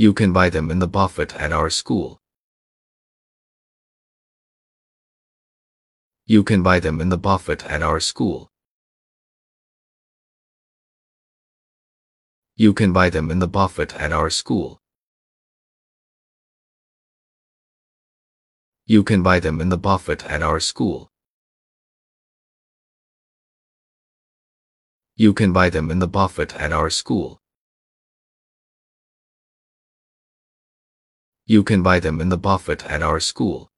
You can buy them in the buffet at our school. You can buy them in the buffet at our school. You can buy them in the buffet at our school. You can buy them in the buffet at our school. You can buy them in the buffet at our school. You can buy them in the buffet at our school.